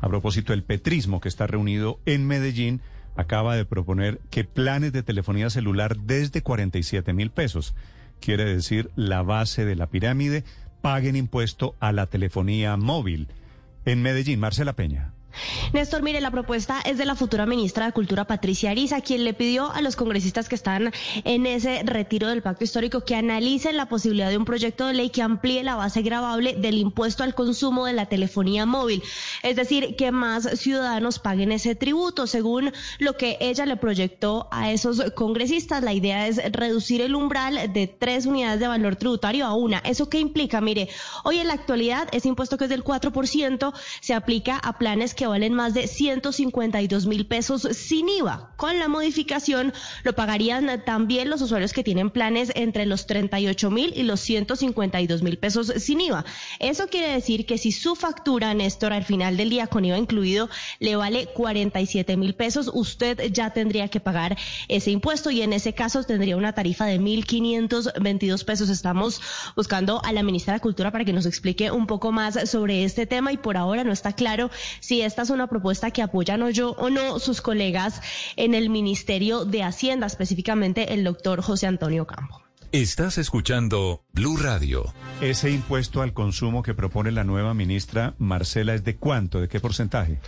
A propósito, el petrismo que está reunido en Medellín acaba de proponer que planes de telefonía celular desde 47 mil pesos, quiere decir la base de la pirámide, paguen impuesto a la telefonía móvil. En Medellín, Marcela Peña. Néstor, mire, la propuesta es de la futura ministra de Cultura, Patricia Ariza, quien le pidió a los congresistas que están en ese retiro del pacto histórico que analicen la posibilidad de un proyecto de ley que amplíe la base gravable del impuesto al consumo de la telefonía móvil. Es decir, que más ciudadanos paguen ese tributo. Según lo que ella le proyectó a esos congresistas, la idea es reducir el umbral de tres unidades de valor tributario a una. ¿Eso qué implica? Mire, hoy en la actualidad ese impuesto que es del 4% se aplica a planes que valen más de 152 mil pesos sin IVA. Con la modificación lo pagarían también los usuarios que tienen planes entre los 38 mil y los 152 mil pesos sin IVA. Eso quiere decir que si su factura, Néstor, al final del día con IVA incluido, le vale 47 mil pesos, usted ya tendría que pagar ese impuesto y en ese caso tendría una tarifa de 1.522 pesos. Estamos buscando a la ministra de Cultura para que nos explique un poco más sobre este tema y por ahora no está claro si esta es una propuesta que apoyan o yo o no sus colegas en el Ministerio de Hacienda, específicamente el doctor José Antonio Campo. Estás escuchando Blue Radio. Ese impuesto al consumo que propone la nueva ministra Marcela es de cuánto, de qué porcentaje?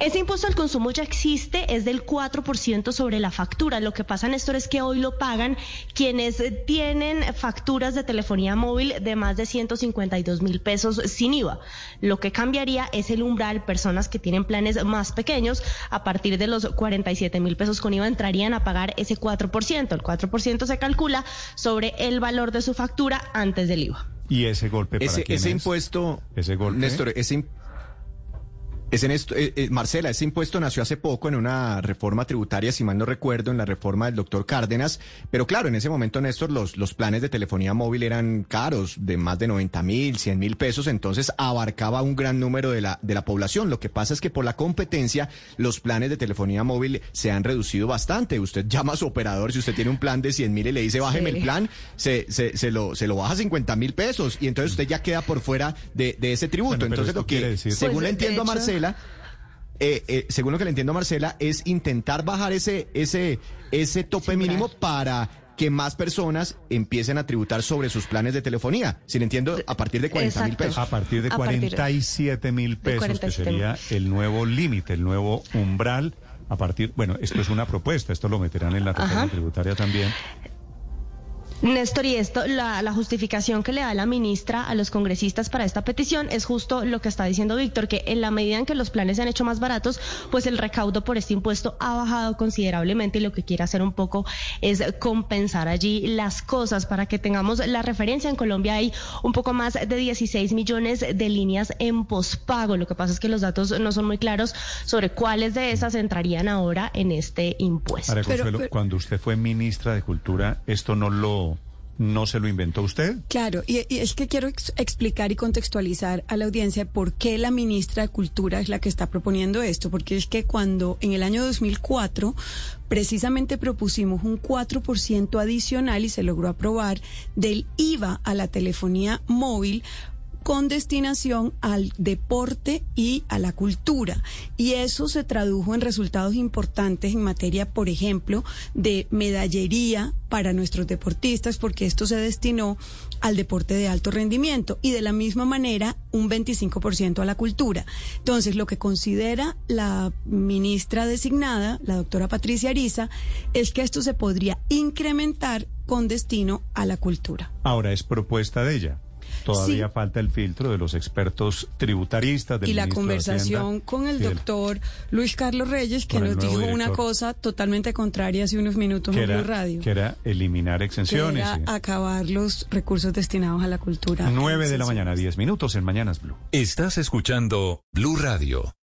Ese impuesto al consumo ya existe, es del 4% sobre la factura. Lo que pasa, Néstor, es que hoy lo pagan quienes tienen facturas de telefonía móvil de más de 152 mil pesos sin IVA. Lo que cambiaría es el umbral, personas que tienen planes más pequeños, a partir de los 47 mil pesos con IVA entrarían a pagar ese 4%. El 4% se calcula sobre sobre el valor de su factura antes del IVA. ¿Y ese golpe para ese, quién ese es? impuesto, Ese golpe. Néstor, ese im- ese Néstor- eh, eh, Marcela, ese impuesto nació hace poco en una reforma tributaria, si mal no recuerdo, en la reforma del doctor Cárdenas. Pero claro, en ese momento, Néstor, los, los planes de telefonía móvil eran caros, de más de 90 mil, 100 mil pesos, entonces abarcaba un gran número de la, de la población. Lo que pasa es que por la competencia, los planes de telefonía móvil se han reducido bastante. Usted llama a su operador, si usted tiene un plan de 100 mil y le dice, bájeme Sí. el plan, se, se, se lo, se lo baja a 50 mil pesos y entonces usted ya queda por fuera de, de ese tributo. Bueno, entonces esto lo que, decir- según Pues, le entiendo a hecho- Marcela, eh, eh, según lo que le entiendo a Marcela, es intentar bajar ese, ese, ese tope mínimo para que más personas empiecen a tributar sobre sus planes de telefonía. Si le entiendo, a partir de 40 mil pesos. A partir de A partir- 47 mil pesos, que 47.000. sería el nuevo límite, el nuevo umbral. A partir, bueno, esto es una propuesta, esto lo meterán en la reforma Ajá. tributaria también. Néstor, y esto, la, la justificación que le da la ministra a los congresistas para esta petición es justo lo que está diciendo Víctor, que en la medida en que los planes se han hecho más baratos, pues el recaudo por este impuesto ha bajado considerablemente y lo que quiere hacer un poco es compensar allí las cosas para que tengamos la referencia. En Colombia hay un poco más de 16 millones de líneas en pospago. Lo que pasa es que los datos no son muy claros sobre cuáles de esas entrarían ahora en este impuesto. María Pero- Consuelo, pero- cuando usted fue ministra de Cultura, ¿esto no lo no se lo inventó usted? Claro, y, es que quiero ex- explicar y contextualizar a la audiencia por qué la ministra de Cultura es la que está proponiendo esto, porque es que cuando en el año 2004 precisamente propusimos un 4% adicional y se logró aprobar del IVA a la telefonía móvil con destinación al deporte y a la cultura. Y eso se tradujo en resultados importantes en materia, por ejemplo, de medallería para nuestros deportistas, porque esto se destinó al deporte de alto rendimiento y de la misma manera un 25% a la cultura. Entonces, lo que considera la ministra designada, la doctora Patricia Ariza, es que esto se podría incrementar con destino a la cultura. Ahora es propuesta de ella. Todavía Sí. falta el filtro de los expertos tributaristas del y la de conversación Hacienda con el doctor Luis Carlos Reyes, que el nos dijo una director. cosa totalmente contraria hace unos minutos que en era, Blue Radio. que era eliminar que exenciones. era sí. acabar los recursos destinados a la cultura. 9 de la mañana, 10 minutos en Mañanas Blue. Estás escuchando Blue Radio.